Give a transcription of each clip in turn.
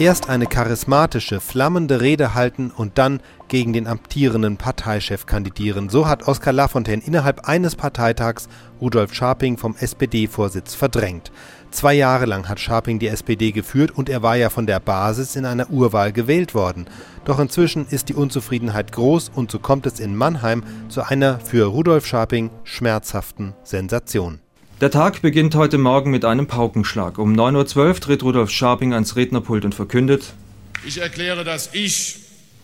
Erst eine charismatische, flammende Rede halten und dann gegen den amtierenden Parteichef kandidieren. So hat Oskar Lafontaine innerhalb eines Parteitags Rudolf Scharping vom SPD-Vorsitz verdrängt. Zwei Jahre lang hat Scharping die SPD geführt und er war ja von der Basis in einer Urwahl gewählt worden. Doch inzwischen ist die Unzufriedenheit groß und so kommt es in Mannheim zu einer für Rudolf Scharping schmerzhaften Sensation. Der Tag beginnt heute Morgen mit einem Paukenschlag. Um 9.12 Uhr tritt Rudolf Scharping ans Rednerpult und verkündet: Ich erkläre, dass ich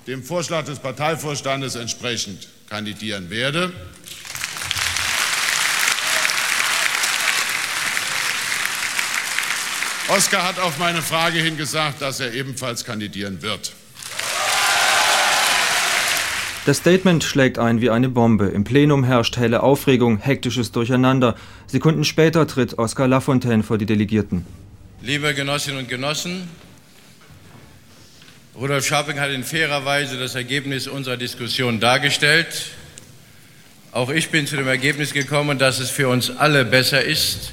dem Vorschlag des Parteivorstandes entsprechend kandidieren werde. Oskar hat auf meine Frage hin gesagt, dass er ebenfalls kandidieren wird. Das Statement schlägt ein wie eine Bombe. Im Plenum herrscht helle Aufregung, hektisches Durcheinander. Sekunden später tritt Oskar Lafontaine vor die Delegierten. Liebe Genossinnen und Genossen, Rudolf Scharping hat in fairer Weise das Ergebnis unserer Diskussion dargestellt. Auch ich bin zu dem Ergebnis gekommen, dass es für uns alle besser ist,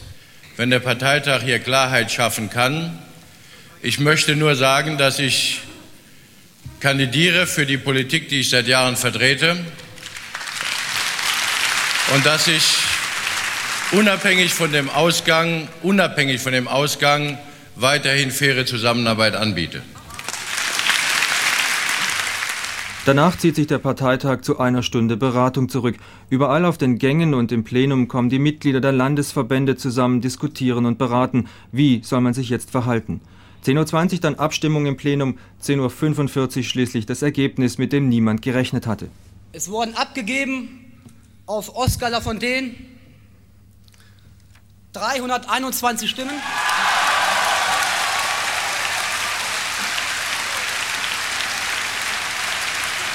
wenn der Parteitag hier Klarheit schaffen kann. Ich möchte nur sagen, dass ich kandidiere für die Politik, die ich seit Jahren vertrete und dass ich unabhängig von dem Ausgang, unabhängig von dem Ausgang weiterhin faire Zusammenarbeit anbiete. Danach zieht sich der Parteitag zu einer Stunde Beratung zurück. Überall auf den Gängen und im Plenum kommen die Mitglieder der Landesverbände zusammen, diskutieren und beraten. Wie soll man sich jetzt verhalten? 10.20 Uhr dann Abstimmung im Plenum, 10.45 Uhr schließlich das Ergebnis, mit dem niemand gerechnet hatte. Es wurden abgegeben auf Oskar Lafontaine 321 Stimmen.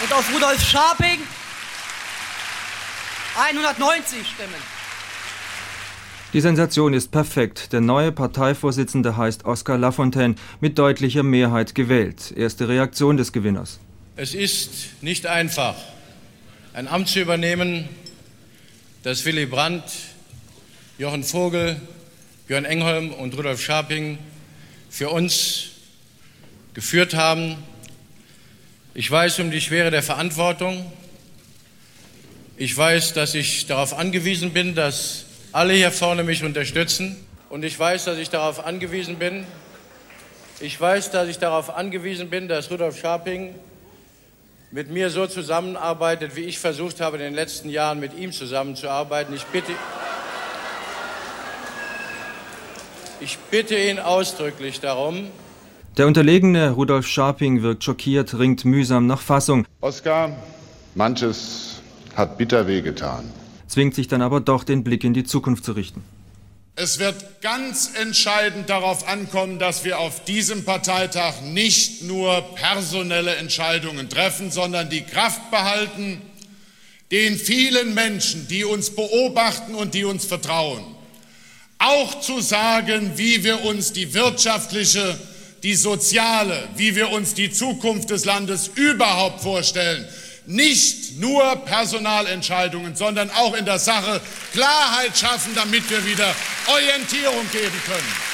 Und auf Rudolf Scharping 190 Stimmen. Die Sensation ist perfekt. Der neue Parteivorsitzende heißt Oskar Lafontaine, mit deutlicher Mehrheit gewählt. Erste Reaktion des Gewinners. Es ist nicht einfach, ein Amt zu übernehmen, das Willy Brandt, Jochen Vogel, Björn Engholm und Rudolf Scharping für uns geführt haben. Ich weiß um die Schwere der Verantwortung. Ich weiß, dass ich darauf angewiesen bin, dass alle hier vorne mich unterstützen. Und ich weiß, dass ich darauf angewiesen bin, ich weiß, dass ich darauf angewiesen bin, dass Rudolf Scharping mit mir so zusammenarbeitet, wie ich versucht habe, in den letzten Jahren mit ihm zusammenzuarbeiten. Ich bitte, ich bitte ihn ausdrücklich darum. Der unterlegene Rudolf Scharping wirkt schockiert, ringt mühsam nach Fassung. Oskar, manches hat bitter wehgetan zwingt sich dann aber doch, den Blick in die Zukunft zu richten. Es wird ganz entscheidend darauf ankommen, dass wir auf diesem Parteitag nicht nur personelle Entscheidungen treffen, sondern die Kraft behalten, den vielen Menschen, die uns beobachten und die uns vertrauen, auch zu sagen, wie wir uns die wirtschaftliche, die soziale, wie wir uns die Zukunft des Landes überhaupt vorstellen nicht nur Personalentscheidungen, sondern auch in der Sache Klarheit schaffen, damit wir wieder Orientierung geben können.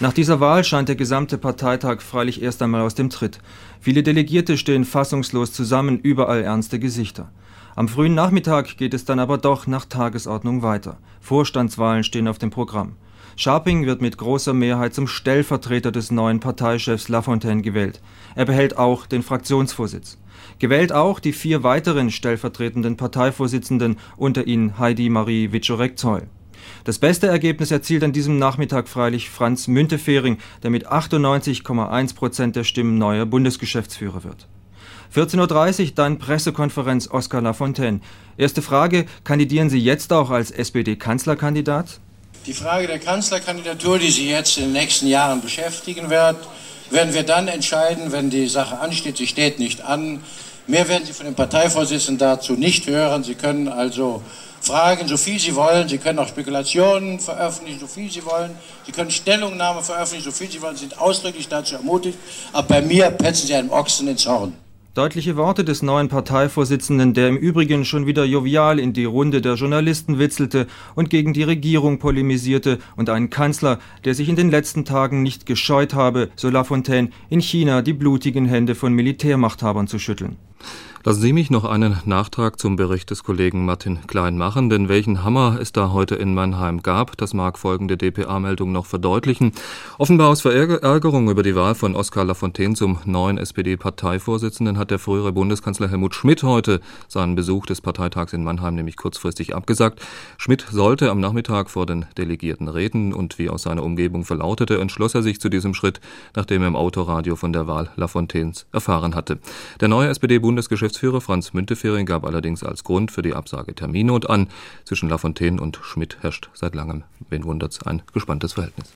Nach dieser Wahl scheint der gesamte Parteitag freilich erst einmal aus dem Tritt. Viele Delegierte stehen fassungslos zusammen, überall ernste Gesichter. Am frühen Nachmittag geht es dann aber doch nach Tagesordnung weiter. Vorstandswahlen stehen auf dem Programm. Scharping wird mit großer Mehrheit zum Stellvertreter des neuen Parteichefs Lafontaine gewählt. Er behält auch den Fraktionsvorsitz. Gewählt auch die vier weiteren stellvertretenden Parteivorsitzenden, unter ihnen Heidi Marie Wiczorek-Zoll. Das beste Ergebnis erzielt an diesem Nachmittag freilich Franz Müntefering, der mit 98,1 Prozent der Stimmen neuer Bundesgeschäftsführer wird. 14.30 Uhr dann Pressekonferenz Oskar Lafontaine. Erste Frage, kandidieren Sie jetzt auch als SPD-Kanzlerkandidat? Die Frage der Kanzlerkandidatur, die Sie jetzt in den nächsten Jahren beschäftigen wird, werden wir dann entscheiden, wenn die Sache ansteht. Sie steht nicht an. Mehr werden Sie von dem Parteivorsitzenden dazu nicht hören. Sie können also fragen, so viel Sie wollen. Sie können auch Spekulationen veröffentlichen, so viel Sie wollen. Sie können Stellungnahmen veröffentlichen, so viel Sie wollen. Sie sind ausdrücklich dazu ermutigt. Aber bei mir petzen Sie einem Ochsen ins Horn. Deutliche Worte des neuen Parteivorsitzenden, der im Übrigen schon wieder jovial in die Runde der Journalisten witzelte und gegen die Regierung polemisierte und einen Kanzler, der sich in den letzten Tagen nicht gescheut habe, so Lafontaine, in China die blutigen Hände von Militärmachthabern zu schütteln. Lassen Sie mich noch einen Nachtrag zum Bericht des Kollegen Martin Klein machen, denn welchen Hammer es da heute in Mannheim gab, das mag folgende dpa-Meldung noch verdeutlichen. Offenbar aus Verärgerung über die Wahl von Oskar Lafontaine zum neuen SPD-Parteivorsitzenden hat der frühere Bundeskanzler Helmut Schmidt heute seinen Besuch des Parteitags in Mannheim nämlich kurzfristig abgesagt. Schmidt sollte am Nachmittag vor den Delegierten reden und wie aus seiner Umgebung verlautete, entschloss er sich zu diesem Schritt, nachdem er im Autoradio von der Wahl Lafontaines erfahren hatte. Der neue SPD-Bundesgeschäftsführer Geschäftsführer Franz Müntefering gab allerdings als Grund für die Absage Termine und an. Zwischen Lafontaine und Schmidt herrscht seit langem, wen wundert's, ein gespanntes Verhältnis.